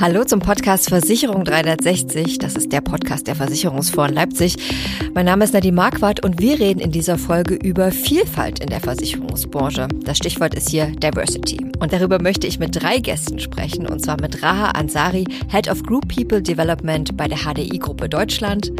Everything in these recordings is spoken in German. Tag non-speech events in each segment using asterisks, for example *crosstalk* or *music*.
Hallo zum Podcast Versicherung 360. Das ist der Podcast der Versicherungsfonds in Leipzig. Mein Name ist Nadine Marquardt und wir reden in dieser Folge über Vielfalt in der Versicherungsbranche. Das Stichwort ist hier Diversity. Und darüber möchte ich mit drei Gästen sprechen, und zwar mit Raha Ansari, Head of Group People Development bei der HDI-Gruppe Deutschland,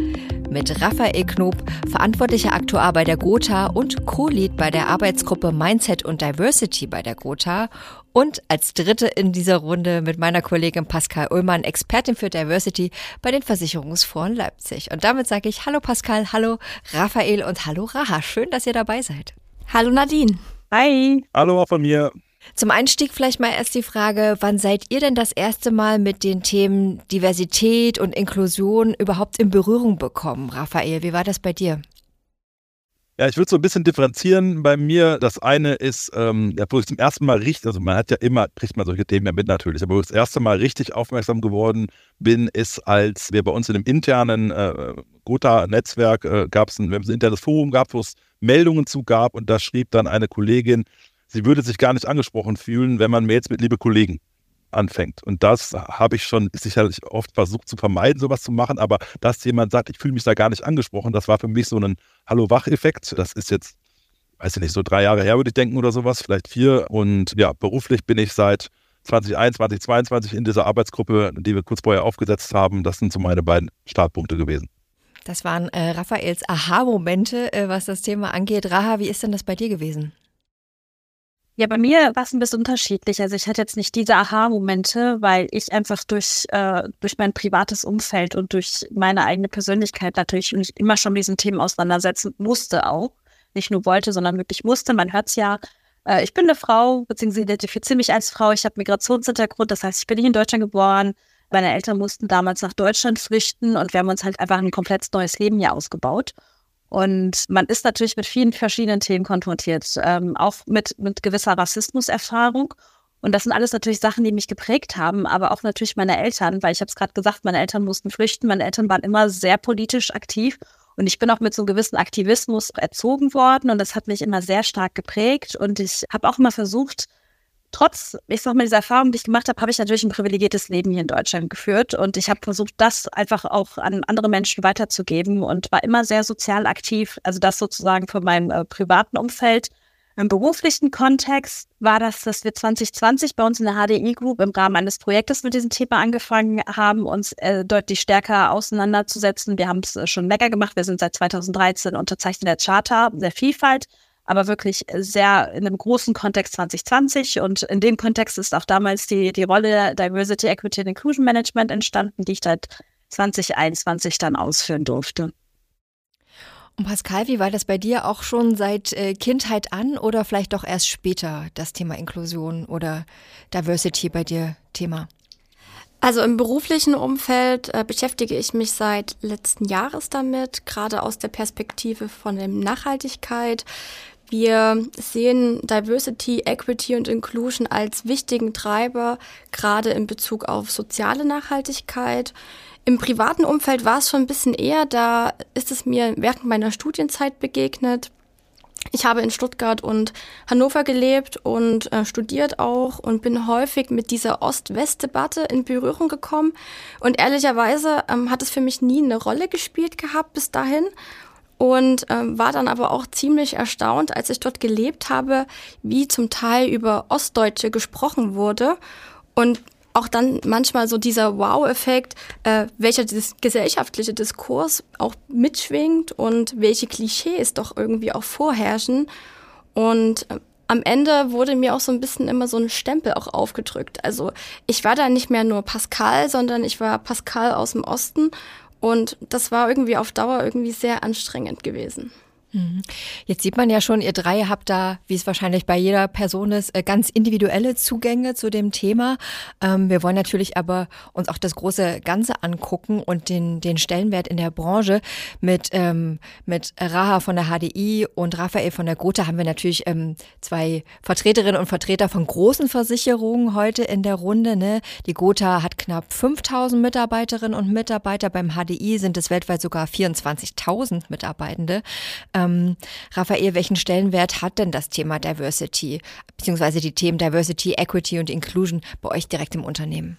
mit Raphael Knob, verantwortlicher Aktuar bei der Gotha und Co-Lead bei der Arbeitsgruppe Mindset und Diversity bei der Gotha und als dritte in dieser Runde mit meiner Kollegin Pascal Ullmann, Expertin für Diversity bei den Versicherungsfonds Leipzig. Und damit sage ich Hallo Pascal, hallo Raphael und hallo Raha. Schön, dass ihr dabei seid. Hallo Nadine. Hi. Hallo auch von mir. Zum Einstieg vielleicht mal erst die Frage, wann seid ihr denn das erste Mal mit den Themen Diversität und Inklusion überhaupt in Berührung bekommen? Raphael, wie war das bei dir? Ja, ich würde so ein bisschen differenzieren bei mir. Das eine ist, ähm, wo ich zum ersten Mal richtig, also man hat ja immer, kriegt man solche Themen ja mit natürlich, aber wo ich das erste Mal richtig aufmerksam geworden bin, ist, als wir bei uns in dem internen äh, Gotha-Netzwerk äh, gab es ein, ein internes Forum gehabt, wo es Meldungen zu gab und da schrieb dann eine Kollegin, sie würde sich gar nicht angesprochen fühlen, wenn man Mails mit liebe Kollegen anfängt. Und das habe ich schon sicherlich oft versucht zu vermeiden, sowas zu machen. Aber dass jemand sagt, ich fühle mich da gar nicht angesprochen, das war für mich so ein Hallo-Wach-Effekt. Das ist jetzt, weiß ich nicht, so drei Jahre her, würde ich denken oder sowas, vielleicht vier. Und ja, beruflich bin ich seit 2021, 2022 in dieser Arbeitsgruppe, die wir kurz vorher aufgesetzt haben. Das sind so meine beiden Startpunkte gewesen. Das waren äh, Raphaels Aha-Momente, äh, was das Thema angeht. Raha, wie ist denn das bei dir gewesen? Ja, bei mir war es ein bisschen unterschiedlich. Also ich hatte jetzt nicht diese Aha-Momente, weil ich einfach durch, äh, durch mein privates Umfeld und durch meine eigene Persönlichkeit natürlich mich immer schon mit diesen Themen auseinandersetzen musste auch. Nicht nur wollte, sondern wirklich musste. Man hört es ja, äh, ich bin eine Frau, beziehungsweise identifiziere mich als Frau. Ich habe Migrationshintergrund, das heißt, ich bin nicht in Deutschland geboren. Meine Eltern mussten damals nach Deutschland flüchten und wir haben uns halt einfach ein komplett neues Leben hier ausgebaut. Und man ist natürlich mit vielen verschiedenen Themen konfrontiert, ähm, auch mit, mit gewisser Rassismuserfahrung. Und das sind alles natürlich Sachen, die mich geprägt haben, aber auch natürlich meine Eltern, weil ich habe es gerade gesagt, meine Eltern mussten flüchten, meine Eltern waren immer sehr politisch aktiv und ich bin auch mit so einem gewissen Aktivismus erzogen worden und das hat mich immer sehr stark geprägt und ich habe auch immer versucht, trotz, ich sag mal, dieser Erfahrung, die ich gemacht habe, habe ich natürlich ein privilegiertes Leben hier in Deutschland geführt und ich habe versucht, das einfach auch an andere Menschen weiterzugeben und war immer sehr sozial aktiv. Also das sozusagen von meinem äh, privaten Umfeld. Im beruflichen Kontext war das, dass wir 2020 bei uns in der HDI Group im Rahmen eines Projektes mit diesem Thema angefangen haben, uns äh, deutlich stärker auseinanderzusetzen. Wir haben es äh, schon länger gemacht. Wir sind seit 2013 Unterzeichner der Charta der Vielfalt aber wirklich sehr in einem großen Kontext 2020. Und in dem Kontext ist auch damals die, die Rolle Diversity, Equity and Inclusion Management entstanden, die ich seit 2021 dann ausführen durfte. Und Pascal, wie war das bei dir auch schon seit äh, Kindheit an oder vielleicht doch erst später das Thema Inklusion oder Diversity bei dir Thema? Also im beruflichen Umfeld äh, beschäftige ich mich seit letzten Jahres damit, gerade aus der Perspektive von der Nachhaltigkeit. Wir sehen Diversity, Equity und Inclusion als wichtigen Treiber, gerade in Bezug auf soziale Nachhaltigkeit. Im privaten Umfeld war es schon ein bisschen eher, da ist es mir während meiner Studienzeit begegnet. Ich habe in Stuttgart und Hannover gelebt und äh, studiert auch und bin häufig mit dieser Ost-West-Debatte in Berührung gekommen. Und ehrlicherweise ähm, hat es für mich nie eine Rolle gespielt gehabt bis dahin und ähm, war dann aber auch ziemlich erstaunt, als ich dort gelebt habe, wie zum Teil über Ostdeutsche gesprochen wurde und auch dann manchmal so dieser Wow-Effekt, äh, welcher dis gesellschaftliche Diskurs auch mitschwingt und welche Klischees doch irgendwie auch vorherrschen. Und äh, am Ende wurde mir auch so ein bisschen immer so ein Stempel auch aufgedrückt. Also ich war da nicht mehr nur Pascal, sondern ich war Pascal aus dem Osten und das war irgendwie auf Dauer irgendwie sehr anstrengend gewesen. Mhm. Jetzt sieht man ja schon, ihr drei habt da, wie es wahrscheinlich bei jeder Person ist, äh, ganz individuelle Zugänge zu dem Thema. Ähm, wir wollen natürlich aber uns auch das große Ganze angucken und den, den Stellenwert in der Branche. Mit, ähm, mit Raha von der HDI und Raphael von der Gotha haben wir natürlich ähm, zwei Vertreterinnen und Vertreter von großen Versicherungen heute in der Runde. Ne? Die Gotha hat knapp 5000 Mitarbeiterinnen und Mitarbeiter. Beim HDI sind es weltweit sogar 24.000 Mitarbeitende. Ähm, Raphael, welchen Stellenwert hat denn das Thema Diversity, beziehungsweise die Themen Diversity, Equity und Inclusion bei euch direkt im Unternehmen?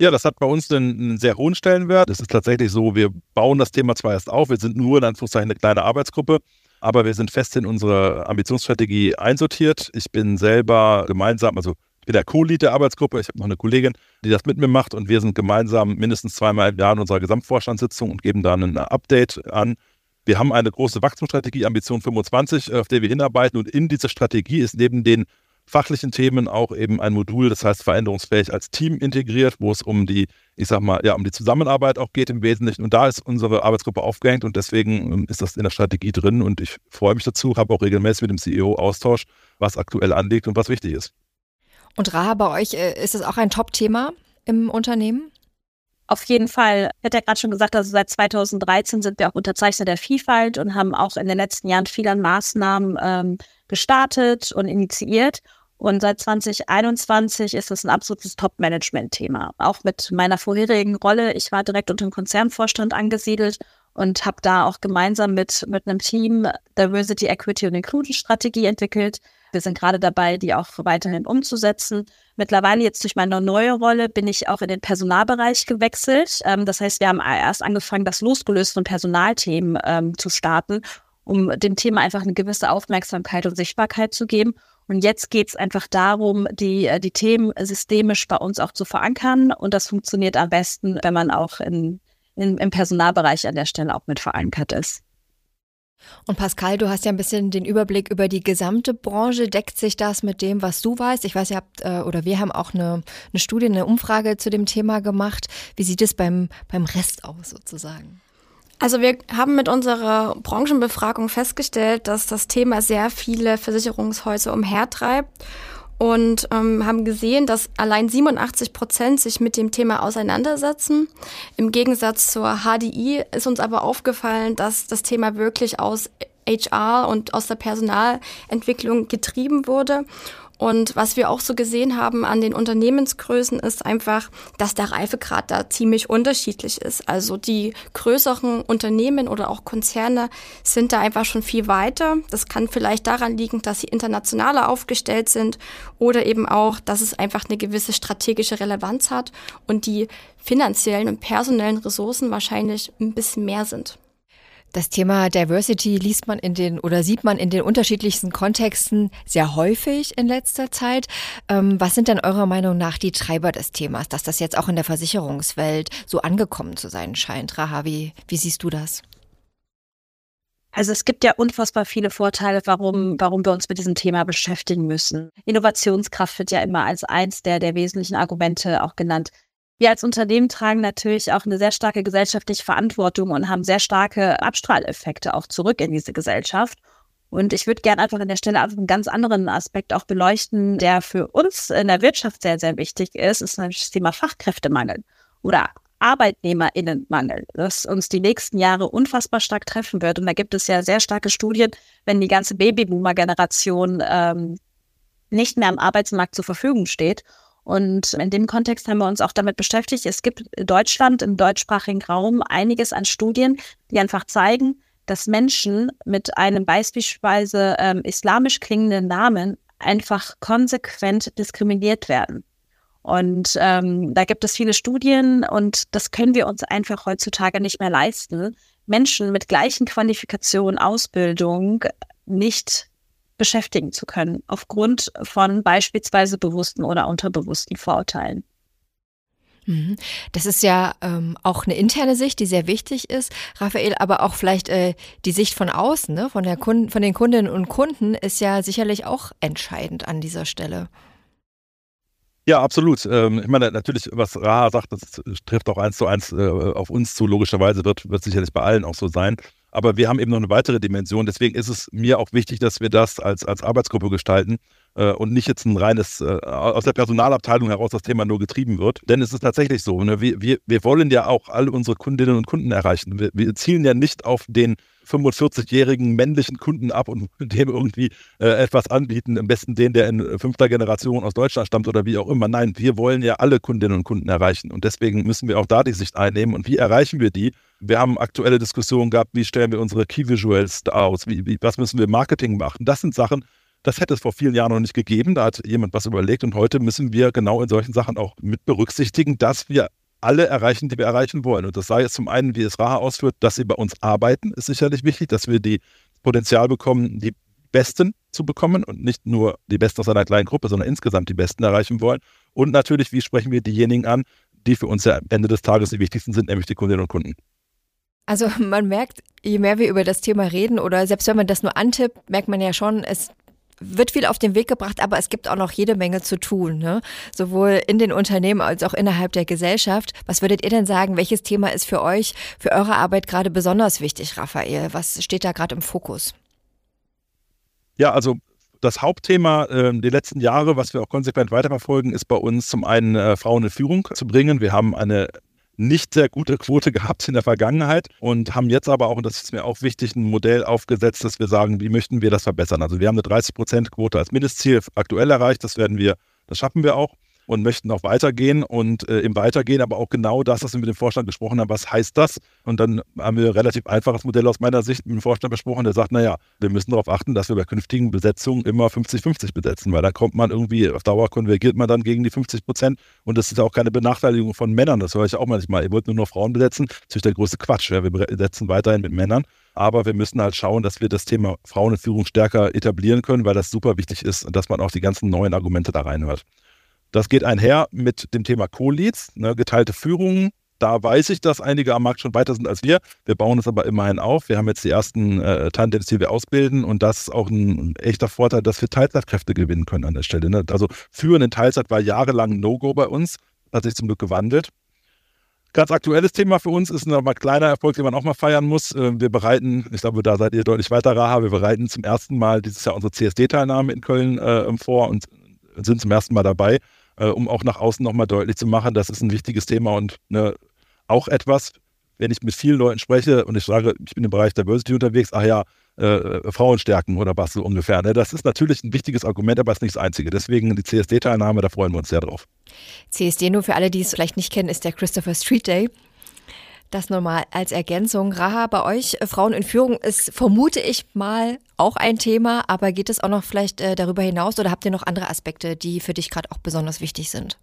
Ja, das hat bei uns einen, einen, sehr hohen Stellenwert. Es ist tatsächlich so, wir bauen das Thema zwar erst auf, wir sind nur in Anführungszeichen eine kleine Arbeitsgruppe, aber wir sind fest in unsere Ambitionsstrategie einsortiert. Ich bin selber gemeinsam, also ich bin der Co-Lead der Arbeitsgruppe, ich habe noch eine Kollegin, die das mit mir macht und wir sind gemeinsam mindestens zweimal im Jahr in unserer Gesamtvorstandssitzung und geben dann ein Update an. Wir haben eine große Wachstumsstrategie, Ambition 25, auf der wir hinarbeiten und in dieser Strategie ist neben den fachlichen Themen auch eben ein Modul, das heißt veränderungsfähig als Team integriert, wo es um die, ich sag mal, ja, um die Zusammenarbeit auch geht im Wesentlichen. Und da ist unsere Arbeitsgruppe aufgehängt und deswegen ähm, ist das in der Strategie drin und ich freue mich dazu, habe auch regelmäßig mit dem CEO Austausch, was aktuell anliegt und was wichtig ist. Und Raha, bei euch äh, ist es auch ein Top-Thema im Unternehmen? Auf jeden Fall. Ich hatte ja gerade schon gesagt, also seit 2013 sind wir auch Unterzeichner der Vielfalt und haben auch in den letzten Jahren viele Maßnahmen ähm, gestartet und initiiert. Und seit 2021 ist es ein absolutes Top-Management-Thema. Auch mit meiner vorherigen Rolle. Ich war direkt unter dem Konzernvorstand angesiedelt und habe da auch gemeinsam mit, mit einem Team Diversity, Equity und Inclusion Strategie entwickelt. Wir sind gerade dabei, die auch weiterhin umzusetzen. Mittlerweile jetzt durch meine neue Rolle bin ich auch in den Personalbereich gewechselt. Ähm, das heißt, wir haben erst angefangen, das losgelöst von Personalthemen ähm, zu starten um dem Thema einfach eine gewisse Aufmerksamkeit und Sichtbarkeit zu geben. Und jetzt geht es einfach darum, die, äh, die Themen systemisch bei uns auch zu verankern. Und das funktioniert am besten, wenn man auch in, in, im Personalbereich an der Stelle auch mit verankert ist. Und Pascal, du hast ja ein bisschen den Überblick über die gesamte Branche. Deckt sich das mit dem, was du weißt? Ich weiß, ihr habt äh, oder wir haben auch eine, eine Studie, eine Umfrage zu dem Thema gemacht. Wie sieht es beim, beim Rest aus sozusagen? Also wir haben mit unserer Branchenbefragung festgestellt, dass das Thema sehr viele Versicherungshäuser umhertreibt und ähm, haben gesehen, dass allein 87 Prozent sich mit dem Thema auseinandersetzen. Im Gegensatz zur HDI ist uns aber aufgefallen, dass das Thema wirklich aus HR und aus der Personalentwicklung getrieben wurde und was wir auch so gesehen haben an den Unternehmensgrößen ist einfach, dass der Reifegrad da ziemlich unterschiedlich ist. Also die größeren Unternehmen oder auch Konzerne sind da einfach schon viel weiter. Das kann vielleicht daran liegen, dass sie internationaler aufgestellt sind oder eben auch, dass es einfach eine gewisse strategische Relevanz hat und die finanziellen und personellen Ressourcen wahrscheinlich ein bisschen mehr sind. Das Thema Diversity liest man in den oder sieht man in den unterschiedlichsten Kontexten sehr häufig in letzter Zeit. Ähm, was sind denn eurer Meinung nach die Treiber des Themas, dass das jetzt auch in der Versicherungswelt so angekommen zu sein scheint? Raha, wie, wie siehst du das? Also es gibt ja unfassbar viele Vorteile, warum, warum wir uns mit diesem Thema beschäftigen müssen. Innovationskraft wird ja immer als eins der, der wesentlichen Argumente auch genannt. Wir als Unternehmen tragen natürlich auch eine sehr starke gesellschaftliche Verantwortung und haben sehr starke Abstrahleffekte auch zurück in diese Gesellschaft. Und ich würde gerne einfach an der Stelle einfach einen ganz anderen Aspekt auch beleuchten, der für uns in der Wirtschaft sehr, sehr wichtig ist, ist nämlich das Thema Fachkräftemangel oder Arbeitnehmerinnenmangel, das uns die nächsten Jahre unfassbar stark treffen wird. Und da gibt es ja sehr starke Studien, wenn die ganze Babyboomer-Generation ähm, nicht mehr am Arbeitsmarkt zur Verfügung steht und in dem Kontext haben wir uns auch damit beschäftigt. Es gibt in Deutschland, im deutschsprachigen Raum, einiges an Studien, die einfach zeigen, dass Menschen mit einem beispielsweise ähm, islamisch klingenden Namen einfach konsequent diskriminiert werden. Und ähm, da gibt es viele Studien und das können wir uns einfach heutzutage nicht mehr leisten, Menschen mit gleichen Qualifikationen, Ausbildung nicht beschäftigen zu können, aufgrund von beispielsweise bewussten oder unterbewussten Vorurteilen. Mhm. Das ist ja ähm, auch eine interne Sicht, die sehr wichtig ist, Raphael, aber auch vielleicht äh, die Sicht von außen, ne? von, der Kunden, von den Kundinnen und Kunden, ist ja sicherlich auch entscheidend an dieser Stelle. Ja, absolut. Ähm, ich meine, natürlich, was Raha sagt, das trifft auch eins zu eins äh, auf uns zu. Logischerweise wird, wird sicherlich bei allen auch so sein. Aber wir haben eben noch eine weitere Dimension. Deswegen ist es mir auch wichtig, dass wir das als, als Arbeitsgruppe gestalten äh, und nicht jetzt ein reines, äh, aus der Personalabteilung heraus das Thema nur getrieben wird. Denn es ist tatsächlich so, ne? wir, wir, wir wollen ja auch alle unsere Kundinnen und Kunden erreichen. Wir, wir zielen ja nicht auf den 45-jährigen männlichen Kunden ab und *laughs* dem irgendwie äh, etwas anbieten. Am besten den, der in fünfter Generation aus Deutschland stammt oder wie auch immer. Nein, wir wollen ja alle Kundinnen und Kunden erreichen. Und deswegen müssen wir auch da die Sicht einnehmen. Und wie erreichen wir die? Wir haben aktuelle Diskussionen gehabt, wie stellen wir unsere Key Visuals aus? Wie, wie, was müssen wir Marketing machen? Das sind Sachen, Das hätte es vor vielen Jahren noch nicht gegeben. Da hat jemand was überlegt und heute müssen wir genau in solchen Sachen auch mit berücksichtigen, dass wir alle erreichen, die wir erreichen wollen. Und das sei jetzt zum einen, wie es Raha ausführt, dass sie bei uns arbeiten, ist sicherlich wichtig, dass wir die Potenzial bekommen, die Besten zu bekommen und nicht nur die Besten aus einer kleinen Gruppe, sondern insgesamt die Besten erreichen wollen. Und natürlich, wie sprechen wir diejenigen an, die für uns ja am Ende des Tages die wichtigsten sind, nämlich die Kundinnen und Kunden. Also *laughs* man merkt, je mehr wir über das Thema reden oder selbst wenn man das nur antippt, merkt man ja schon, es wird viel auf den Weg gebracht, aber es gibt auch noch jede Menge zu tun, ne? sowohl in den Unternehmen als auch innerhalb der Gesellschaft. Was würdet ihr denn sagen, welches Thema ist für euch, für eure Arbeit gerade besonders wichtig, Raphael? Was steht da gerade im Fokus? Ja, also das Hauptthema äh, die letzten Jahre, was wir auch konsequent weiterverfolgen, ist bei uns zum einen äh, Frauen in Führung zu bringen. Wir haben eine nicht sehr gute Quote *laughs* gehabt in der Vergangenheit und haben jetzt aber auch, und das ist mir auch wichtig, ein Modell aufgesetzt, dass wir sagen, wie möchten wir das verbessern. Also wir haben eine 30-Prozent-Quote als Mindestziel aktuell erreicht, das werden wir, das schaffen wir auch und möchten auch weitergehen und äh, im Weitergehen aber auch genau das, was wir mit dem Vorstand besprochen haben, was heißt das? Und dann haben wir ein relativ einfaches Modell aus meiner Sicht mit dem Vorstand besprochen, der sagt, naja, wir müssen darauf achten, dass wir bei künftigen Besetzungen immer 50-50 besetzen, weil da kommt man irgendwie, auf Dauer konvergiert man dann gegen die 50 Prozent und das ist auch keine Benachteiligung von Männern, das höre ich auch manchmal, ihr wollt nur noch Frauen besetzen, das ist natürlich der größte Quatsch, ja, wir besetzen weiterhin mit Männern aber wir müssen halt schauen, dass wir das Thema Frauenführung stärker etablieren können, weil das super wichtig ist, dass man auch die ganzen neuen Argumente da reinhört. Das geht einher mit dem Thema Co-Leads, ne, geteilte Führungen. Da weiß ich, dass einige am Markt schon weiter sind als wir. Wir bauen es aber immerhin auf. Wir haben jetzt die ersten äh, Tandems, die wir ausbilden und das ist auch ein, echter Vorteil, dass wir Teilzeitkräfte gewinnen können an der Stelle. Ne? Also Führen in Teilzeit war jahrelang No-Go bei uns, hat sich zum Glück gewandelt. Ganz aktuelles Thema für uns ist ein kleiner Erfolg, den man auch mal feiern muss. Äh, wir bereiten, ich glaube, da seid ihr deutlich weiter, Raha, wir bereiten zum ersten Mal dieses Jahr unsere CSD-Teilnahme in Köln äh, vor und sind zum ersten Mal dabei äh, um auch nach außen nochmal deutlich zu machen, das ist ein wichtiges Thema und ne, auch etwas, wenn ich mit vielen Leuten spreche und ich sage, ich bin im Bereich Diversity unterwegs, ach ja, äh, Frauen stärken oder was so ungefähr. Ne? Das ist natürlich ein wichtiges Argument, aber es ist nicht das einzige. Deswegen die CSD-Teilnahme, da freuen wir uns sehr drauf. CSD, nur für alle, die es vielleicht nicht kennen, ist der Christopher Street Day. Das nochmal als Ergänzung. Raha, bei euch äh, Frauen in Führung ist, vermute ich mal, auch ein Thema, aber geht es auch noch vielleicht äh, darüber hinaus oder habt ihr noch andere Aspekte, die für dich gerade auch besonders wichtig sind?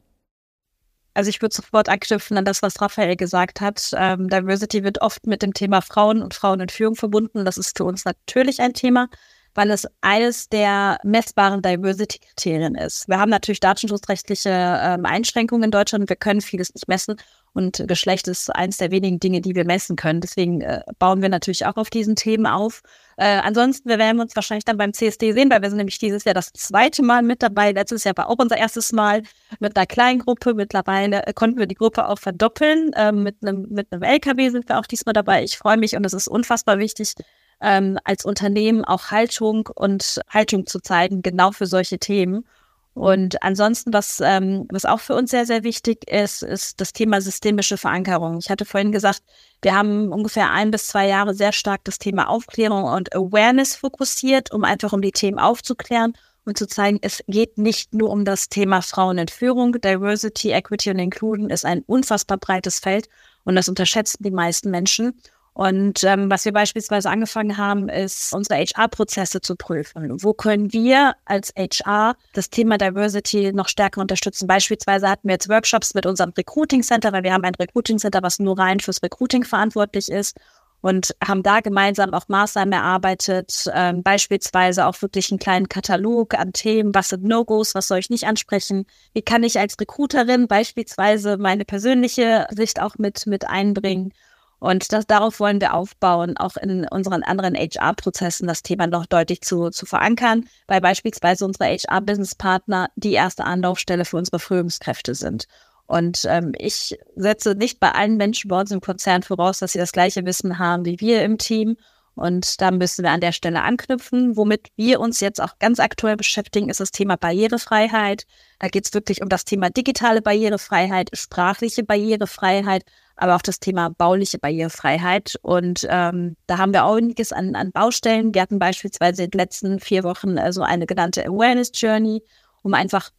Also ich würde sofort anknüpfen an das, was Raphael gesagt hat. Ähm, Diversity wird oft mit dem Thema Frauen und Frauen in Führung verbunden. Das ist für uns natürlich ein Thema weil es eines der messbaren Diversity-Kriterien ist. Wir haben natürlich datenschutzrechtliche ähm, Einschränkungen in Deutschland. Wir können vieles nicht messen und Geschlecht ist eines der wenigen Dinge, die wir messen können. Deswegen äh, bauen wir natürlich auch auf diesen Themen auf. Äh, ansonsten, wir werden uns wahrscheinlich dann beim CSD sehen, weil wir sind nämlich dieses Jahr das zweite Mal mit dabei. Letztes Jahr war auch unser erstes Mal mit einer kleinen Gruppe. Mittlerweile äh, konnten wir die Gruppe auch verdoppeln. Ähm, mit einem mit einem LKW sind wir auch diesmal dabei. Ich freue mich und es ist unfassbar wichtig, ähm, als Unternehmen auch Haltung und Haltung zu zeigen, genau für solche Themen. Und ansonsten, was, ähm, was auch für uns sehr, sehr wichtig ist, ist das Thema systemische Verankerung. Ich hatte vorhin gesagt, wir haben ungefähr ein bis zwei Jahre sehr stark das Thema Aufklärung und Awareness fokussiert, um einfach um die Themen aufzuklären und zu zeigen, es geht nicht nur um das Thema Frauenentführung. Diversity, Equity und Inclusion ist ein unfassbar breites Feld und das unterschätzen die meisten Menschen. Und ähm, was wir beispielsweise angefangen haben, ist unsere HR-Prozesse zu prüfen. Wo können wir als HR das Thema Diversity noch stärker unterstützen? Beispielsweise hatten wir jetzt Workshops mit unserem Recruiting Center, weil wir haben ein Recruiting Center, was nur rein fürs Recruiting verantwortlich ist und haben da gemeinsam auch Maßnahmen erarbeitet, ähm, beispielsweise auch wirklich einen kleinen Katalog an Themen, was sind No-Gos, was soll ich nicht ansprechen, wie kann ich als Recruiterin beispielsweise meine persönliche Sicht auch mit, mit einbringen und das, darauf wollen wir aufbauen, auch in unseren anderen HR-Prozessen das Thema noch deutlich zu, zu verankern, weil beispielsweise unsere HR-Business-Partner die erste Anlaufstelle für unsere Führungskräfte sind. Und ähm, ich setze nicht bei allen Menschen bei uns im Konzern voraus, dass sie das gleiche Wissen haben wie wir im Team. Und da müssen wir an der Stelle anknüpfen. Womit wir uns jetzt auch ganz aktuell beschäftigen, ist das Thema Barrierefreiheit. Da geht es wirklich um das Thema digitale Barrierefreiheit, sprachliche Barrierefreiheit, aber auch das Thema bauliche Barrierefreiheit. Und ähm, da haben wir auch einiges an, an Baustellen. Wir hatten beispielsweise in den letzten vier Wochen also eine genannte Awareness Journey, um einfach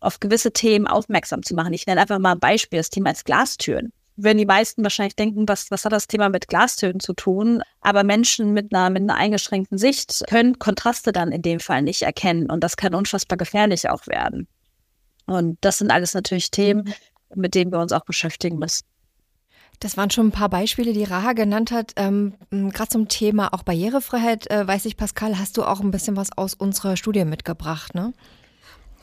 auf gewisse Themen aufmerksam zu machen. Ich nenne einfach mal ein Beispiel, das Thema ist Glastüren. Werden die meisten wahrscheinlich denken, was, was hat das Thema mit Glastönen zu tun? Aber Menschen mit einer, mit einer eingeschränkten Sicht können Kontraste dann in dem Fall nicht erkennen und das kann unfassbar gefährlich auch werden. Und das sind alles natürlich Themen, mit denen wir uns auch beschäftigen müssen. Das waren schon ein paar Beispiele, die Raha genannt hat. Ähm, Gerade zum Thema auch Barrierefreiheit, äh, weiß ich, Pascal, hast du auch ein bisschen was aus unserer Studie mitgebracht, ne?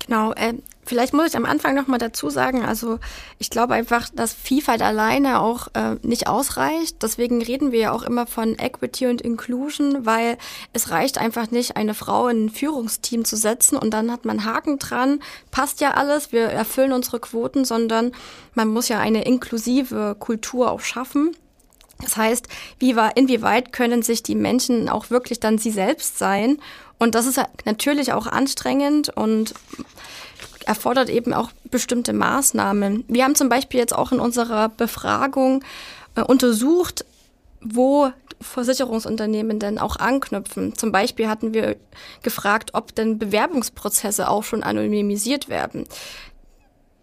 Genau, äh, vielleicht muss ich am Anfang noch mal dazu sagen, also ich glaube einfach, dass Vielfalt alleine auch äh, nicht ausreicht. Deswegen reden wir ja auch immer von Equity und Inclusion, weil es reicht einfach nicht, eine Frau in ein Führungsteam zu setzen und dann hat man Haken dran, passt ja alles, wir erfüllen unsere Quoten, sondern man muss ja eine inklusive Kultur auch schaffen. Das heißt, wie inwieweit können sich die Menschen auch wirklich dann sie selbst sein und das ist natürlich auch anstrengend und erfordert eben auch bestimmte Maßnahmen. Wir haben zum Beispiel jetzt auch in unserer Befragung äh, untersucht, wo Versicherungsunternehmen denn auch anknüpfen. Zum Beispiel hatten wir gefragt, ob denn Bewerbungsprozesse auch schon anonymisiert werden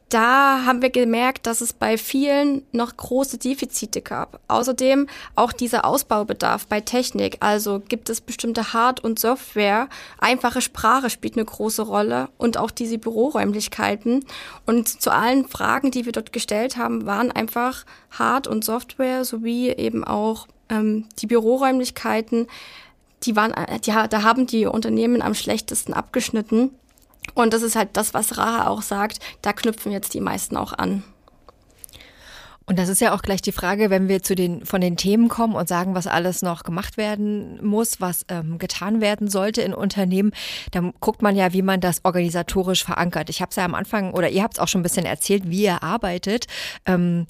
da haben wir gemerkt, dass es bei vielen noch große Defizite gab. Außerdem auch dieser Ausbaubedarf bei Technik. Also gibt es bestimmte Hard- und Software. Einfache Sprache spielt eine große Rolle und auch diese Büroräumlichkeiten. Und zu allen Fragen, die wir dort gestellt haben, waren einfach Hard- und Software sowie eben auch ähm, die Büroräumlichkeiten. Die waren, die, da haben die Unternehmen am schlechtesten abgeschnitten. Und das ist halt das, was Raha auch sagt, da knüpfen jetzt die meisten auch an. Und das ist ja auch gleich die Frage, wenn wir zu den von den Themen kommen und sagen, was alles noch gemacht werden muss, was ähm, getan werden sollte in Unternehmen, dann guckt man ja, wie man das organisatorisch verankert. Ich habe es ja am Anfang oder ihr habt es auch schon ein bisschen erzählt, wie ihr arbeitet. Ähm,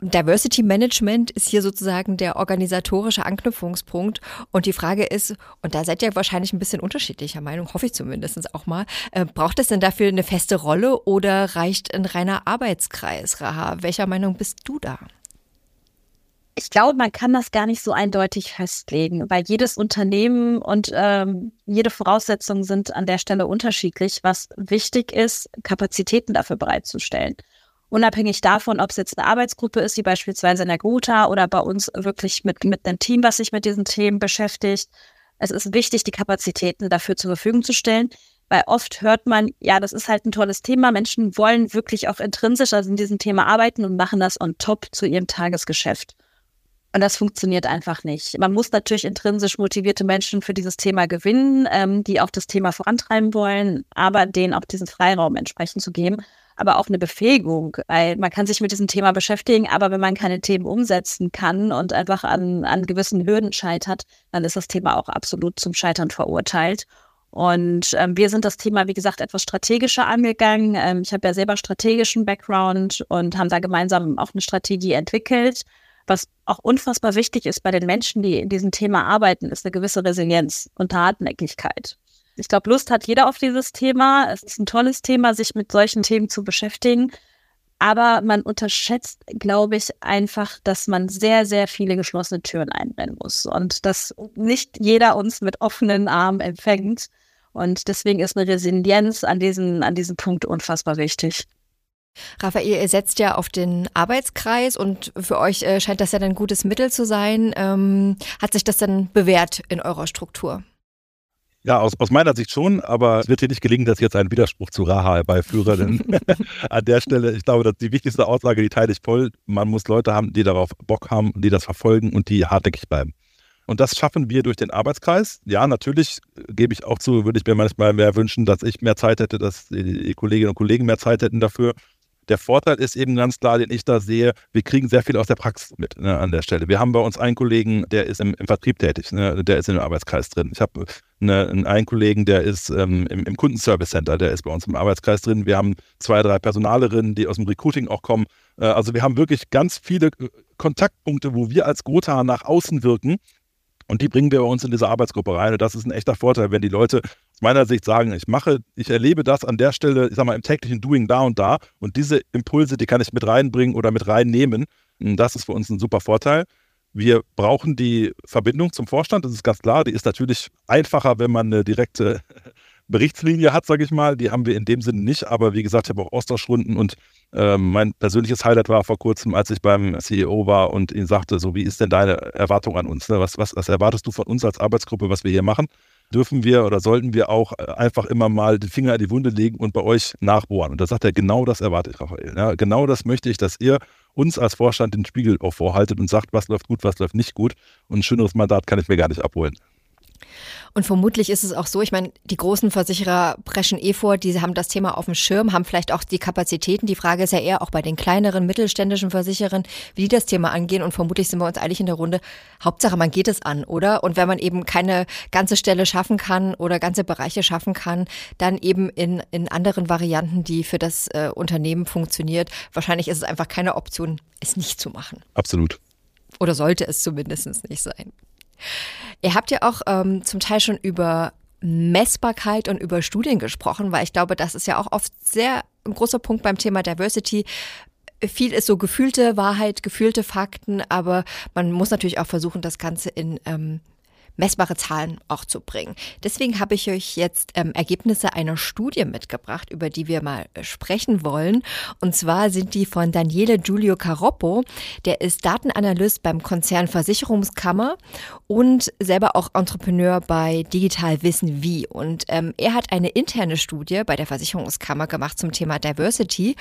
Diversity Management ist hier sozusagen der organisatorische Anknüpfungspunkt. Und die Frage ist, und da seid ihr wahrscheinlich ein bisschen unterschiedlicher Meinung, hoffe ich zumindest auch mal, äh, braucht es denn dafür eine feste Rolle oder reicht ein reiner Arbeitskreis, Raha? Welcher Meinung bist du da? Ich glaube, man kann das gar nicht so eindeutig festlegen, weil jedes Unternehmen und ähm, jede Voraussetzung sind an der Stelle unterschiedlich, was wichtig ist, Kapazitäten dafür bereitzustellen unabhängig davon, ob es jetzt eine Arbeitsgruppe ist, wie beispielsweise in der Gotha oder bei uns wirklich mit, mit einem Team, was sich mit diesen Themen beschäftigt. Es ist wichtig, die Kapazitäten dafür zur Verfügung zu stellen, weil oft hört man, ja, das ist halt ein tolles Thema. Menschen wollen wirklich auch intrinsisch also in diesem Thema arbeiten und machen das on top zu ihrem Tagesgeschäft. Und das funktioniert einfach nicht. Man muss natürlich intrinsisch motivierte Menschen für dieses Thema gewinnen, ähm, die auch das Thema vorantreiben wollen, aber denen auch diesen Freiraum entsprechend zu geben aber auch eine Befähigung, weil man kann sich mit diesem Thema beschäftigen, aber wenn man keine Themen umsetzen kann und einfach an, an gewissen Hürden scheitert, dann ist das Thema auch absolut zum Scheitern verurteilt. Und ähm, wir sind das Thema, wie gesagt, etwas strategischer angegangen. Ähm, ich habe ja selber strategischen Background und haben da gemeinsam auch eine Strategie entwickelt. Was auch unfassbar wichtig ist bei den Menschen, die in diesem Thema arbeiten, ist eine gewisse Resilienz und Hartnäckigkeit. Ich glaube, Lust hat jeder auf dieses Thema. Es ist ein tolles Thema, sich mit solchen Themen zu beschäftigen. Aber man unterschätzt, glaube ich, einfach, dass man sehr, sehr viele geschlossene Türen einrennen muss und dass nicht jeder uns mit offenen Armen empfängt. Und deswegen ist eine Resilienz an diesem, an diesem Punkt unfassbar wichtig. Raphael, ihr setzt ja auf den Arbeitskreis und für euch äh, scheint das ja ein gutes Mittel zu sein. Ähm, hat sich das dann bewährt in eurer Struktur? Ja, aus, aus meiner Sicht schon, aber es wird hier nicht gelingen, dass ich jetzt einen Widerspruch zu Raha herbeiführe. Denn *laughs* an der Stelle, ich glaube, dass die wichtigste Aussage, die teile ich voll. Man muss Leute haben, die darauf Bock haben, die das verfolgen und die hartnäckig bleiben. Und das schaffen wir durch den Arbeitskreis. Ja, natürlich gebe ich auch zu, würde ich mir manchmal mehr wünschen, dass ich mehr Zeit hätte, dass die Kolleginnen und Kollegen mehr Zeit hätten dafür. Der Vorteil ist eben ganz klar, den ich da sehe, wir kriegen sehr viel aus der Praxis mit ne, an der Stelle. Wir haben bei uns einen Kollegen, der ist im, im Vertrieb tätig, ne, der ist im Arbeitskreis drin. Ich habe eine, einen Kollegen, der ist ähm, im, im Kundenservice Center, der ist bei uns im Arbeitskreis drin. Wir haben zwei, drei Personalerinnen, die aus dem Recruiting auch kommen. Äh, also wir haben wirklich ganz viele äh, Kontaktpunkte, wo wir als Gotha nach außen wirken. Und die bringen wir bei uns in diese Arbeitsgruppe rein. Und das ist ein echter Vorteil, wenn die Leute aus meiner Sicht sagen, ich mache, ich erlebe das an der Stelle, ich sag mal, im täglichen Doing da und da. Und diese Impulse, die kann ich mit reinbringen oder mit reinnehmen. Und das ist für uns ein super Vorteil. Wir brauchen die Verbindung zum Vorstand, das ist ganz klar. Die ist natürlich einfacher, wenn man eine direkte Berichtslinie hat, sage ich mal. Die haben wir in dem Sinne nicht, aber wie gesagt, ich habe auch Austauschrunden und äh, mein persönliches Highlight war vor kurzem, als ich beim CEO war und ihn sagte, so wie ist denn deine Erwartung an uns? Ne? Was, was, was erwartest du von uns als Arbeitsgruppe, was wir hier machen? Dürfen wir oder sollten wir auch äh, einfach immer mal den Finger in die Wunde legen und bei euch nachbohren? Und da sagt er, genau das erwarte ich, Raphael. Ja, genau das möchte ich, dass ihr uns als Vorstand den Spiegel auch vorhaltet und sagt, was läuft gut, was läuft nicht gut. Und ein schöneres Mandat kann ich mir gar nicht abholen. Und vermutlich ist es auch so, ich meine, die großen Versicherer preschen eh vor, die haben das Thema auf dem Schirm, haben vielleicht auch die Kapazitäten. Die Frage ist ja eher auch bei den kleineren, mittelständischen Versicherern, wie die das Thema angehen. Und vermutlich sind wir uns eilig in der Runde. Hauptsache, man geht es an, oder? Und wenn man eben keine ganze Stelle schaffen kann oder ganze Bereiche schaffen kann, dann eben in, in anderen Varianten, die für das äh, Unternehmen funktioniert. Wahrscheinlich ist es einfach keine Option, es nicht zu machen. Absolut. Oder sollte es zumindest nicht sein. Ihr habt ja auch ähm, zum Teil schon über Messbarkeit und über Studien gesprochen, weil ich glaube, das ist ja auch oft sehr ein großer Punkt beim Thema Diversity. Viel ist so gefühlte Wahrheit, gefühlte Fakten, aber man muss natürlich auch versuchen, das Ganze in ähm, messbare Zahlen auch zu bringen. Deswegen habe ich euch jetzt ähm, Ergebnisse einer Studie mitgebracht, über die wir mal äh, sprechen wollen. Und zwar sind die von Daniele Giulio Caroppo. Der ist Datenanalyst beim Konzern Versicherungskammer und selber auch Entrepreneur bei Digital Wissen Wie. Und ähm, er hat eine interne Studie bei der Versicherungskammer gemacht zum Thema Diversity.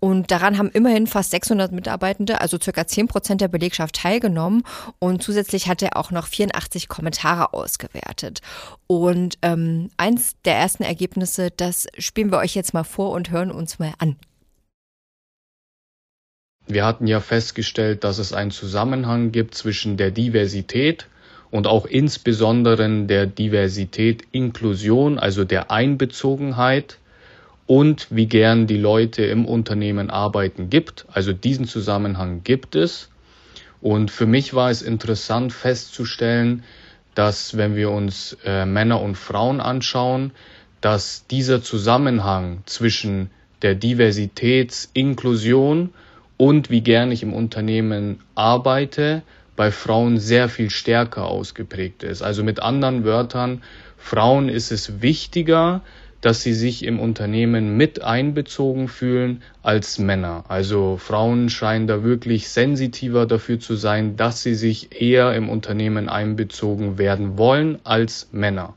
Und daran haben immerhin fast 600 Mitarbeitende, also circa 10 Prozent der Belegschaft teilgenommen. Und zusätzlich hat er auch noch 84 Kommentare Kommentare ausgewertet. Und ähm, eins der ersten Ergebnisse, das spielen wir euch jetzt mal vor und hören uns mal an. Wir hatten ja festgestellt, dass es einen Zusammenhang gibt zwischen der Diversität und auch insbesondere der Diversität Inklusion, also der Einbezogenheit und wie gern die Leute im Unternehmen arbeiten gibt. Also diesen Zusammenhang gibt es. Und für mich war es interessant festzustellen, dass wenn wir uns äh, Männer und Frauen anschauen, dass dieser Zusammenhang zwischen der Diversitätsinklusion und wie gern ich im Unternehmen arbeite, bei Frauen sehr viel stärker ausgeprägt ist. Also mit anderen Wörtern, Frauen ist es wichtiger, dass sie sich im Unternehmen mit einbezogen fühlen als Männer. Also Frauen scheinen da wirklich sensitiver dafür zu sein, dass sie sich eher im Unternehmen einbezogen werden wollen als Männer.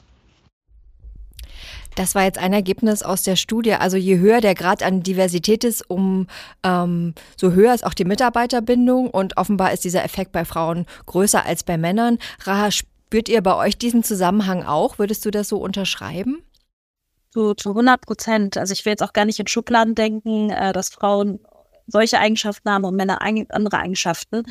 Das war jetzt ein Ergebnis aus der Studie. Also je höher der Grad an Diversität ist, um ähm, so höher ist auch die Mitarbeiterbindung und offenbar ist dieser Effekt bei Frauen größer als bei Männern. Raha, spürt ihr bei euch diesen Zusammenhang auch? Würdest du das so unterschreiben? Zu, zu 100 Prozent. Also ich will jetzt auch gar nicht in Schubladen denken, äh, dass Frauen solche Eigenschaften haben und Männer andere Eigenschaften.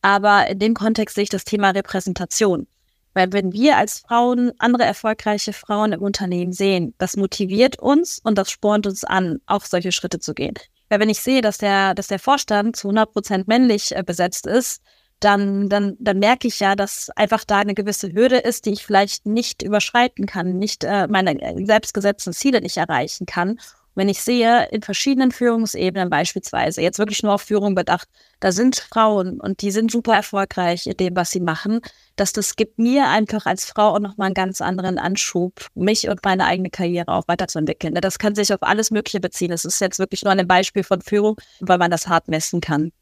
Aber in dem Kontext sehe ich das Thema Repräsentation. Weil wenn wir als Frauen andere erfolgreiche Frauen im Unternehmen sehen, das motiviert uns und das spornt uns an, auch solche Schritte zu gehen. Weil wenn ich sehe, dass der, dass der Vorstand zu 100 Prozent männlich äh, besetzt ist, dann, dann, dann merke ich ja, dass einfach da eine gewisse Hürde ist, die ich vielleicht nicht überschreiten kann, nicht äh, meine äh, selbstgesetzten Ziele nicht erreichen kann. wenn ich sehe, in verschiedenen Führungsebenen beispielsweise, jetzt wirklich nur auf Führung bedacht, da sind Frauen und die sind super erfolgreich in dem, was sie machen, dass das gibt mir einfach als Frau auch nochmal einen ganz anderen Anschub, mich und meine eigene Karriere auch weiterzuentwickeln. Das kann sich auf alles Mögliche beziehen. Es ist jetzt wirklich nur ein Beispiel von Führung, weil man das hart messen kann.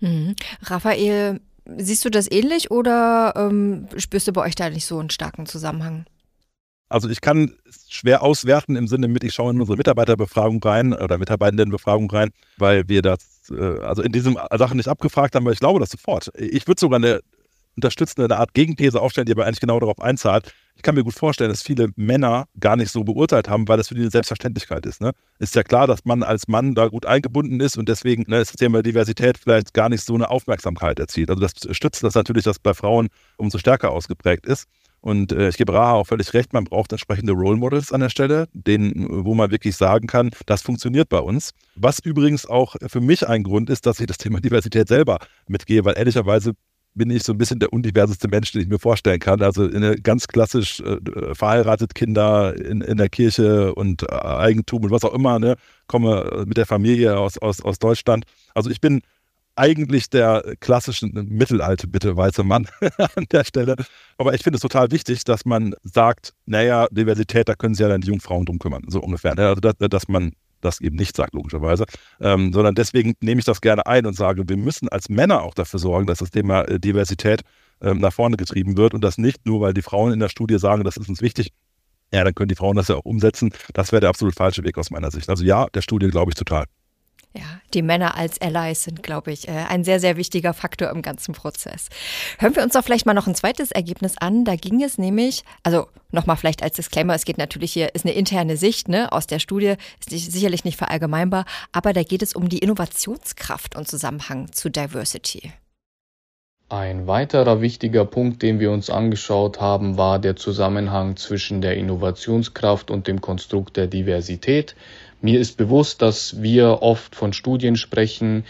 Mhm. Raphael, siehst du das ähnlich oder ähm, spürst du bei euch da nicht so einen starken Zusammenhang? Also ich kann schwer auswerten im Sinne mit, ich schaue in unsere Mitarbeiterbefragung rein oder Mitarbeitendenbefragung rein, weil wir das äh, also in diesen Sachen nicht abgefragt haben, aber ich glaube das sofort. Ich würde sogar eine unterstützende eine Art Gegenthese aufstellen, die aber eigentlich genau darauf einzahlt. Ich kann mir gut vorstellen, dass viele Männer gar nicht so beurteilt haben, weil das für die eine Selbstverständlichkeit ist. Ne? Ist ja klar, dass man als Mann da gut eingebunden ist und deswegen ne, ist das Thema Diversität vielleicht gar nicht so eine Aufmerksamkeit erzielt. Also das stützt das natürlich, dass bei Frauen umso stärker ausgeprägt ist. Und äh, ich gebe Raha auch völlig recht, man braucht entsprechende Role Models an der Stelle, denen, wo man wirklich sagen kann, das funktioniert bei uns. Was übrigens auch für mich ein Grund ist, dass ich das Thema Diversität selber mitgehe, weil ehrlicherweise bin ich so ein bisschen der undiverseste Mensch, den ich mir vorstellen kann. Also eine ganz klassisch äh, verheiratet Kinder in, in der Kirche und äh, Eigentum und was auch immer, ne? komme mit der Familie aus, aus, aus Deutschland. Also ich bin eigentlich der klassische mittelalte, bitte weiße Mann *laughs* an der Stelle. Aber ich finde es total wichtig, dass man sagt, naja, Diversität, da können sich ja dann die Jungfrauen drum kümmern, so ungefähr. Ne? Also, dass, dass man das eben nicht sagt, logischerweise, ähm, sondern deswegen nehme ich das gerne ein und sage, wir müssen als Männer auch dafür sorgen, dass das Thema äh, Diversität ähm, nach vorne getrieben wird und das nicht nur, weil die Frauen in der Studie sagen, das ist uns wichtig, ja, dann können die Frauen das ja auch umsetzen. Das wäre der absolut falsche Weg aus meiner Sicht. Also ja, der Studie glaube ich total. Ja, die Männer als Allies sind, glaube ich, äh, ein sehr, sehr wichtiger Faktor im ganzen Prozess. Hören wir uns doch vielleicht mal noch ein zweites Ergebnis an. Da ging es nämlich, also nochmal vielleicht als Disclaimer, es geht natürlich hier, ist eine interne Sicht ne, aus der Studie, ist nicht, sicherlich nicht verallgemeinbar, aber da geht es um die Innovationskraft und Zusammenhang zu Diversity. Ein weiterer wichtiger Punkt, den wir uns angeschaut haben, war der Zusammenhang zwischen der Innovationskraft und dem Konstrukt der Diversität. Mir ist bewusst, dass wir oft von Studien sprechen,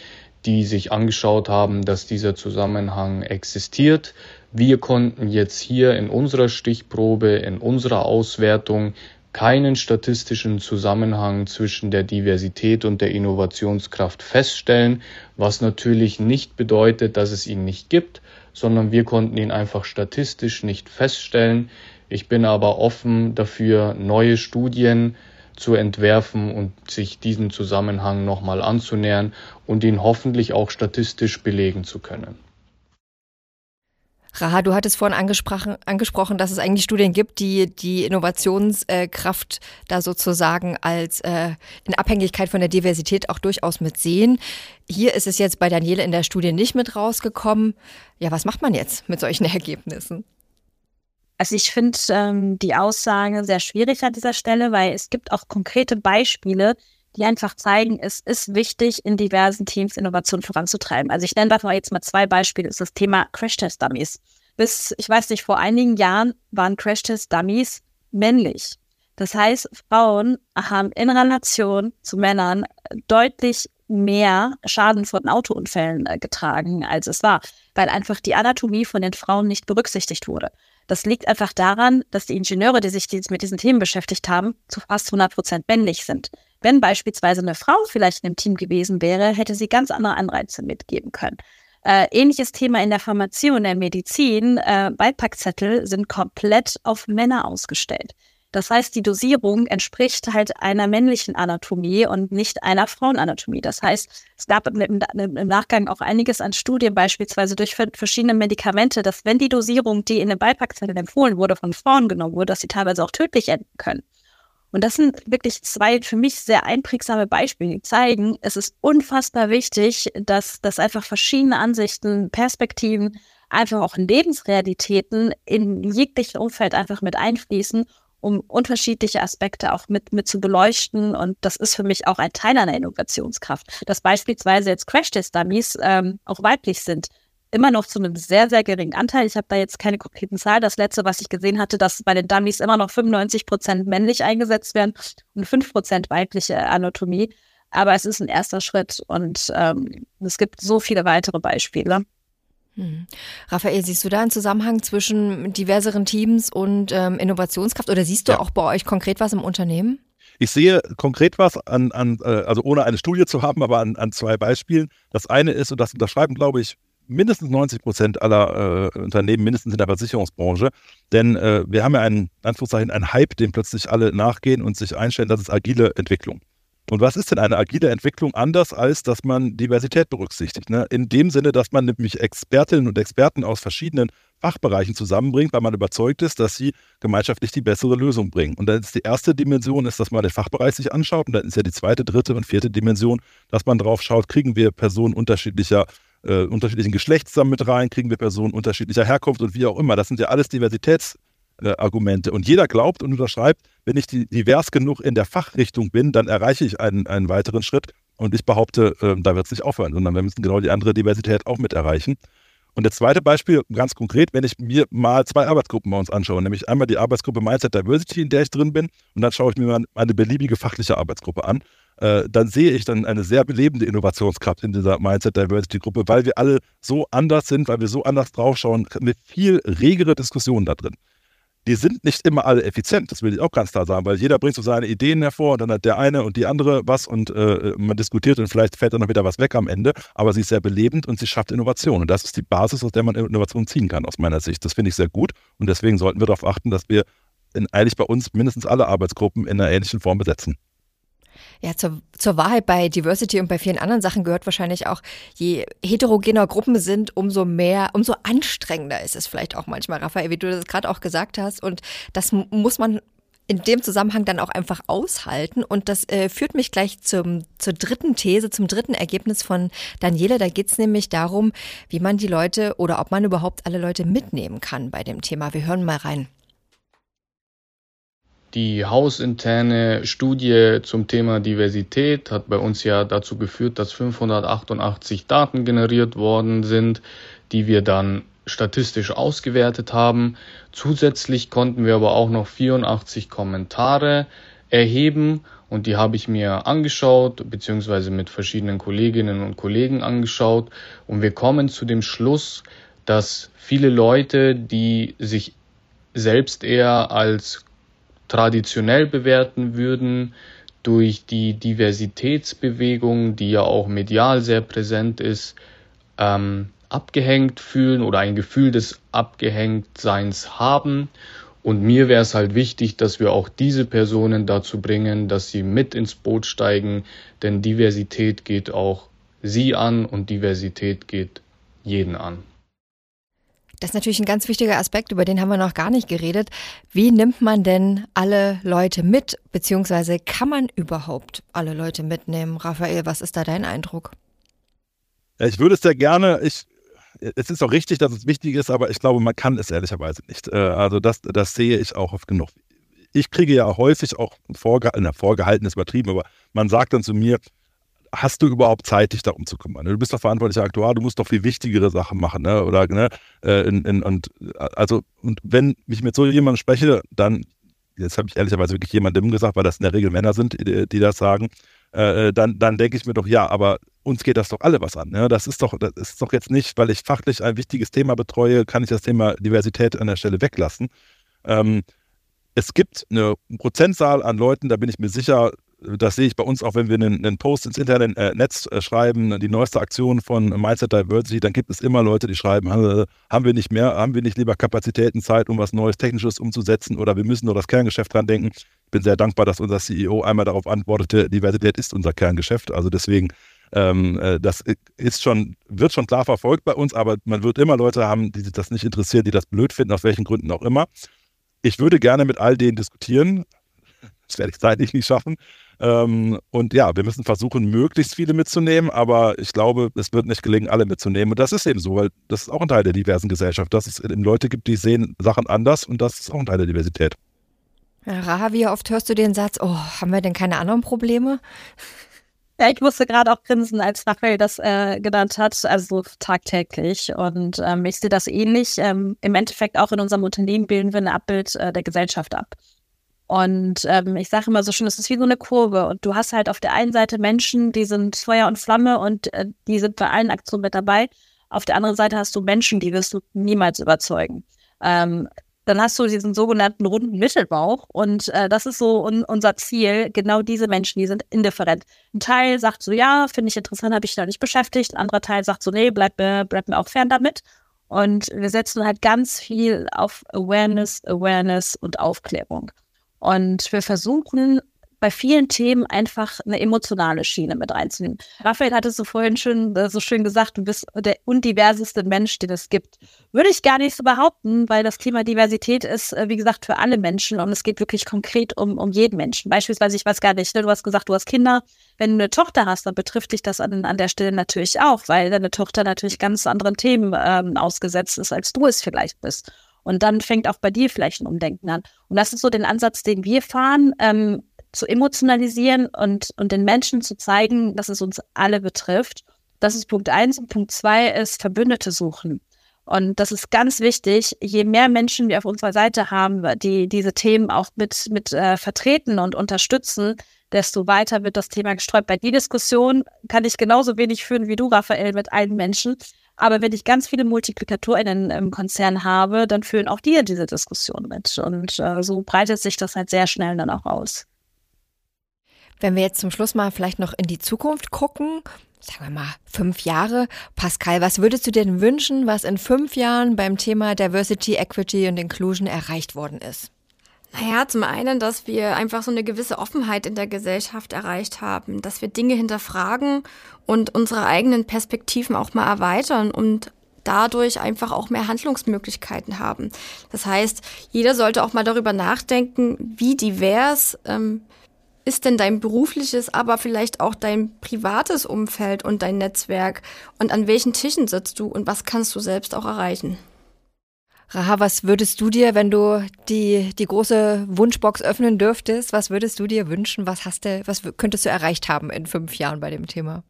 die sich angeschaut haben, dass dieser Zusammenhang existiert. Wir konnten jetzt hier in unserer Stichprobe, in unserer Auswertung keinen statistischen Zusammenhang zwischen der Diversität und der Innovationskraft feststellen, was natürlich nicht bedeutet, dass es ihn nicht gibt, sondern wir konnten ihn einfach statistisch nicht feststellen. Ich bin aber offen dafür, neue Studien zu entwerfen und sich diesen Zusammenhang nochmal anzunähern und ihn hoffentlich auch statistisch belegen zu können. Raha, du hattest vorhin angesprochen, angesprochen, dass es eigentlich Studien gibt, die die Innovationskraft da sozusagen als äh, in Abhängigkeit von der Diversität auch durchaus mit sehen. Hier ist es jetzt bei Daniele in der Studie nicht mit rausgekommen. Ja, was macht man jetzt mit solchen *laughs* Ergebnissen? Also ich finde ähm, die Aussage sehr schwierig an dieser Stelle, weil es gibt auch konkrete Beispiele, die einfach zeigen, es ist wichtig, in diversen Teams Innovation voranzutreiben. Also ich nenne davon jetzt mal zwei Beispiele. Das ist das Thema Crash-Test-Dummies. Bis, ich weiß nicht, vor einigen Jahren waren Crash-Test-Dummies männlich. Das heißt, Frauen haben in Relation zu Männern deutlich mehr Schaden von Autounfällen äh, getragen, als es war, weil einfach die Anatomie von den Frauen nicht berücksichtigt wurde. Das liegt einfach daran, dass die Ingenieure, die sich mit diesen Themen beschäftigt haben, zu fast 100 Prozent männlich sind. Wenn beispielsweise eine Frau vielleicht in dem Team gewesen wäre, hätte sie ganz andere Anreize mitgeben können. Äh, ähnliches Thema in der Pharmazie und der Medizin. Äh, Beipackzettel sind komplett auf Männer ausgestellt. Das heißt, die Dosierung entspricht halt einer männlichen Anatomie und nicht einer Frauenanatomie. Das heißt, es gab im, Nachgang auch einiges an Studien, beispielsweise durch verschiedene Medikamente, dass wenn die Dosierung, die in den Beipackzetteln empfohlen wurde, von Frauen genommen wurde, dass sie teilweise auch tödlich enden können. Und das sind wirklich zwei für mich sehr einprägsame Beispiele, die zeigen, es ist unfassbar wichtig, dass, dass einfach verschiedene Ansichten, Perspektiven, einfach auch Lebensrealitäten in jegliches Umfeld einfach mit einfließen um unterschiedliche Aspekte auch mit, mit zu beleuchten. Und das ist für mich auch ein Teil einer Innovationskraft, dass beispielsweise jetzt Crash-Test-Dummies ähm, auch weiblich sind. Immer noch zu einem sehr, sehr geringen Anteil. Ich habe da jetzt keine konkreten Zahlen. Das letzte, was ich gesehen hatte, dass bei den Dummies immer noch 95 Prozent männlich eingesetzt werden und 5 Prozent weibliche Anatomie. Aber es ist ein erster Schritt und ähm, es gibt so viele weitere Beispiele. Hm. Raphael, siehst du da einen Zusammenhang zwischen diverseren Teams und ähm, Innovationskraft oder siehst du ja. auch bei euch konkret was im Unternehmen? Ich sehe konkret was an, an äh, also ohne eine Studie zu haben, aber an, an zwei Beispielen. Das eine ist, und das unterschreiben, glaube ich, mindestens 90 Prozent aller äh, Unternehmen, mindestens in der Versicherungsbranche. Denn äh, wir haben ja einen, Anführungszeichen, einen Hype, dem plötzlich alle nachgehen und sich einstellen, das ist agile Entwicklung. Und was ist denn eine agile Entwicklung anders, als dass man Diversität berücksichtigt? Ne? In dem Sinne, dass man nämlich Expertinnen und Experten aus verschiedenen Fachbereichen zusammenbringt, weil man überzeugt ist, dass sie gemeinschaftlich die bessere Lösung bringen. Und dann ist die erste Dimension, ist, dass man den Fachbereich sich anschaut. Und dann ist ja die zweite, dritte und vierte Dimension, dass man drauf schaut, kriegen wir Personen unterschiedlicher äh, unterschiedlichen Geschlechts mit rein, kriegen wir Personen unterschiedlicher Herkunft und wie auch immer. Das sind ja alles Diversitäts- äh, Argumente. Und jeder glaubt und unterschreibt, wenn ich divers genug in der Fachrichtung bin, dann erreiche ich einen, einen weiteren Schritt. Und ich behaupte, äh, da wird es nicht aufhören, sondern wir müssen genau die andere Diversität auch mit erreichen. Und das zweite Beispiel, ganz konkret, wenn ich mir mal zwei Arbeitsgruppen bei uns anschaue, nämlich einmal die Arbeitsgruppe Mindset Diversity, in der ich drin bin, und dann schaue ich mir mal eine beliebige fachliche Arbeitsgruppe an, äh, dann sehe ich dann eine sehr belebende Innovationskraft in dieser Mindset Diversity Gruppe, weil wir alle so anders sind, weil wir so anders draufschauen, eine viel regere Diskussion da drin die sind nicht immer alle effizient, das will ich auch ganz klar sagen, weil jeder bringt so seine Ideen hervor und dann hat der eine und die andere was und äh, man diskutiert und vielleicht fällt dann noch wieder was weg am Ende, aber sie ist sehr belebend und sie schafft Innovation und das ist die Basis, aus der man Innovation ziehen kann, aus meiner Sicht. Das finde ich sehr gut und deswegen sollten wir darauf achten, dass wir in, eigentlich bei uns mindestens alle Arbeitsgruppen in einer ähnlichen Form besetzen. Ja, zur, zur Wahrheit bei Diversity und bei vielen anderen Sachen gehört wahrscheinlich auch, je heterogener Gruppen sind, umso mehr, umso anstrengender ist es vielleicht auch manchmal, Raphael, wie du das gerade auch gesagt hast. Und das muss man in dem Zusammenhang dann auch einfach aushalten. Und das äh, führt mich gleich zum, zur dritten These, zum dritten Ergebnis von Daniele. Da geht es nämlich darum, wie man die Leute oder ob man überhaupt alle Leute mitnehmen kann bei dem Thema. Wir hören mal rein. Die hausinterne Studie zum Thema Diversität hat bei uns ja dazu geführt, dass 588 Daten generiert worden sind, die wir dann statistisch ausgewertet haben. Zusätzlich konnten wir aber auch noch 84 Kommentare erheben und die habe ich mir angeschaut, beziehungsweise mit verschiedenen Kolleginnen und Kollegen angeschaut und wir kommen zu dem Schluss, dass viele Leute, die sich selbst eher als traditionell bewerten würden, durch die Diversitätsbewegung, die ja auch medial sehr präsent ist, ähm, abgehängt fühlen oder ein Gefühl des Abgehängtseins haben. Und mir wäre es halt wichtig, dass wir auch diese Personen dazu bringen, dass sie mit ins Boot steigen, denn Diversität geht auch sie an und Diversität geht jeden an. Das ist natürlich ein ganz wichtiger Aspekt, über den haben wir noch gar nicht geredet. Wie nimmt man denn alle Leute mit, beziehungsweise kann man überhaupt alle Leute mitnehmen? Raphael, was ist da dein Eindruck? Ich würde es sehr gerne, ich, es ist auch richtig, dass es wichtig ist, aber ich glaube, man kann es ehrlicherweise nicht. Äh, also das, das sehe ich auch oft genug. Ich kriege ja häufig auch vorgehalten, vorgehalten ist übertrieben, aber man sagt dann zu mir, hast du überhaupt Zeit, dich darum zu kümmern? Du bist doch verantwortlicher Aktuar, du musst doch viel wichtigere Sachen machen, ne? Oder, ne? Äh, in, in, und also, und wenn ich mit so jemandem spreche, dann, jetzt habe ich ehrlicherweise wirklich jemandem gesagt, weil das in der Regel Männer sind, die, die das sagen, äh, dann, dann denke ich mir doch, ja, aber uns geht das doch alle was an. Ne? Das ist doch, das ist doch jetzt nicht, weil ich fachlich ein wichtiges Thema betreue, kann ich das Thema Diversität an der Stelle weglassen. Ähm, es gibt eine Prozentzahl an Leuten, da bin ich mir sicher, das sehe ich bei uns auch, wenn wir einen, einen Post ins Internet äh, Netz äh, schreiben, die neueste Aktion von Mindset Diversity, dann gibt es immer Leute, die schreiben, haben wir nicht mehr, haben wir nicht lieber Kapazitäten, Zeit, um was Neues, Technisches umzusetzen oder wir müssen nur das Kerngeschäft dran denken. Ich bin sehr dankbar, dass unser CEO einmal darauf antwortete, Diversität ist unser Kerngeschäft. Also deswegen, ähm, äh, das ist schon, wird schon klar verfolgt bei uns, aber man wird immer Leute haben, die sich das nicht interessieren, die das blöd finden, aus welchen Gründen auch immer. Ich würde gerne mit all denen diskutieren. *laughs* Das werde ich zeitlich nicht schaffen. Ähm, und ja, wir müssen versuchen, möglichst viele mitzunehmen, aber ich glaube, es wird nicht gelingen, alle mitzunehmen. Und das ist eben so, weil das ist auch ein Teil der diversen Gesellschaft, dass es eben Leute gibt, die sehen Sachen anders und das ist auch ein Teil der Diversität. Ja, Raha, wie oft hörst du den Satz, oh, haben wir denn keine anderen Probleme? Ja, ich musste gerade auch grinsen, als Raphael das äh, genannt hat, also tagtäglich. Und ähm, ich sehe das ähnlich. Ähm, Im Endeffekt auch in unserem Unternehmen bilden wir ein Abbild äh, der Gesellschaft ab. Und ähm, ich sage immer so schön, es ist wie so eine Kurve. Und du hast halt auf der einen Seite Menschen, die sind Feuer und Flamme und äh, die sind bei allen Aktionen mit dabei. Auf der anderen Seite hast du Menschen, die wirst du niemals überzeugen. Ähm, dann hast du diesen sogenannten runden Mittelbauch und äh, das ist so un unser Ziel. Genau diese Menschen, die sind indifferent. Ein Teil sagt so, ja, finde ich interessant, habe ich da nicht beschäftigt. Ein anderer Teil sagt so, nee, bleib mir, bleib mir auch fern damit. Und wir setzen halt ganz viel auf Awareness, Awareness und Aufklärung. Und wir versuchen bei vielen Themen einfach eine emotionale Schiene mit reinzunehmen. Raphael hat es so vorhin schön, äh, so schön gesagt, du bist der undiverseste Mensch, den es gibt. Würde ich gar nicht so behaupten, weil das Thema Diversität ist, äh, wie gesagt, für alle Menschen und es geht wirklich konkret um, um jeden Menschen. Beispielsweise, ich weiß gar nicht, ne, du hast gesagt, du hast Kinder. Wenn du eine Tochter hast, dann betrifft dich das an, an der Stelle natürlich auch, weil deine Tochter natürlich ganz anderen Themen ähm, ausgesetzt ist, als du es vielleicht bist. Und dann fängt auch bei dir vielleicht ein Umdenken an. Und das ist so den Ansatz, den wir fahren, ähm, zu emotionalisieren und, und den Menschen zu zeigen, dass es uns alle betrifft. Das ist Punkt eins. Und Punkt zwei ist Verbündete suchen. Und das ist ganz wichtig. Je mehr Menschen wir auf unserer Seite haben, die diese Themen auch mit, mit äh, vertreten und unterstützen, desto weiter wird das Thema gestreut. Bei die Diskussion kann ich genauso wenig führen wie du, Raphael, mit allen Menschen. Aber wenn ich ganz viele MultiplikatorInnen im Konzern habe, dann führen auch die diese Diskussion mit. Und äh, so breitet sich das halt sehr schnell dann auch aus. Wenn wir jetzt zum Schluss mal vielleicht noch in die Zukunft gucken, sagen wir mal fünf Jahre. Pascal, was würdest du dir denn wünschen, was in fünf Jahren beim Thema Diversity, Equity und Inclusion erreicht worden ist? Naja, zum einen, dass wir einfach so eine gewisse Offenheit in der Gesellschaft erreicht haben, dass wir Dinge hinterfragen und unsere eigenen Perspektiven auch mal erweitern und dadurch einfach auch mehr Handlungsmöglichkeiten haben. Das heißt, jeder sollte auch mal darüber nachdenken, wie divers ähm, ist denn dein berufliches, aber vielleicht auch dein privates Umfeld und dein Netzwerk und an welchen Tischen sitzt du und was kannst du selbst auch erreichen? Raha, was würdest du dir, wenn du die, die große Wunschbox öffnen dürftest, was würdest du dir wünschen? Was hast du, was könntest du erreicht haben in fünf Jahren bei dem Thema?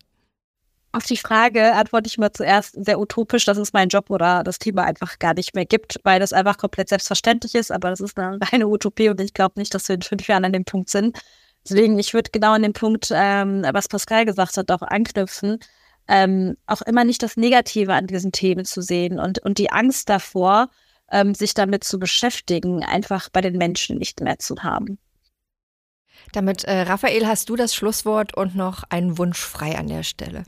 Auf die Frage antworte ich mal zuerst sehr utopisch, dass es meinen Job oder das Thema einfach gar nicht mehr gibt, weil das einfach komplett selbstverständlich ist. Aber das ist eine *laughs* reine Utopie und ich glaube nicht, dass wir in fünf Jahren an dem Punkt sind. Deswegen, ich würde genau an den Punkt, ähm, was Pascal gesagt hat, auch anknüpfen, ähm, auch immer nicht das Negative an diesen Themen zu sehen und, und die Angst davor, ähm, sich damit zu beschäftigen, einfach bei den Menschen nicht mehr zu haben. Damit, äh, Raphael, hast du das Schlusswort und noch einen Wunsch frei an der Stelle.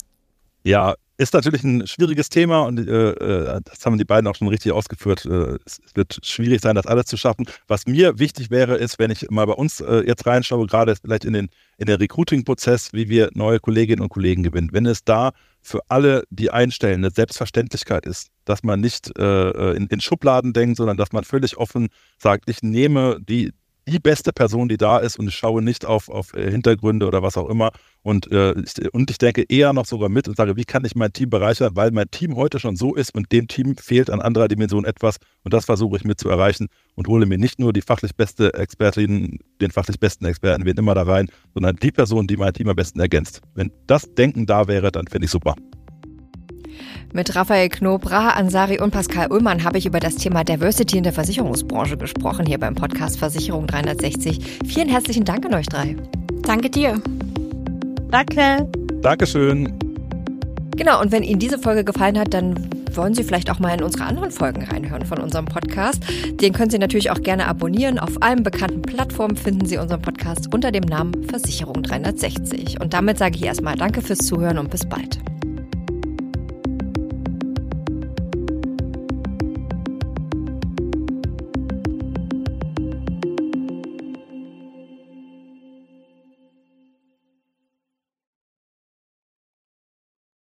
Ja, ist natürlich ein schwieriges Thema und äh, äh, das haben die beiden auch schon richtig ausgeführt. Äh, es wird schwierig sein, das alles zu schaffen. Was mir wichtig wäre, ist, wenn ich mal bei uns äh, jetzt reinschaue, gerade vielleicht in den, in den Recruiting-Prozess, wie wir neue Kolleginnen und Kollegen gewinnen. Wenn es da für alle, die einstellen, eine Selbstverständlichkeit ist, dass man nicht äh, äh, in, in Schubladen denkt, sondern dass man völlig offen sagt, ich nehme die, die beste Person, die da ist und ich schaue nicht auf, auf äh, Hintergründe oder was auch immer. Und, äh, und ich denke eher noch sogar mit und sage, wie kann ich mein Team bereichern, weil mein Team heute schon so ist und dem Team fehlt an anderer Dimension etwas. Und das versuche ich mit zu erreichen und hole mir nicht nur die fachlich beste Expertin, den fachlich besten Experten, wen immer da rein, sondern die Person, die mein Team am besten ergänzt. Wenn das Denken da wäre, dann finde ich super. Mit Raphael Knob, Raha Ansari und Pascal Ullmann habe ich über das Thema Diversity in der Versicherungsbranche gesprochen, hier beim Podcast Versicherung 360. Vielen herzlichen Dank an euch drei. Danke dir. Danke. Dankeschön. Genau, und wenn Ihnen diese Folge gefallen hat, dann wollen Sie vielleicht auch mal in unsere anderen Folgen reinhören von unserem Podcast. Den können Sie natürlich auch gerne abonnieren. Auf allen bekannten Plattformen finden Sie unseren Podcast unter dem Namen Versicherung 360. Und damit sage ich erstmal Danke fürs Zuhören und bis bald.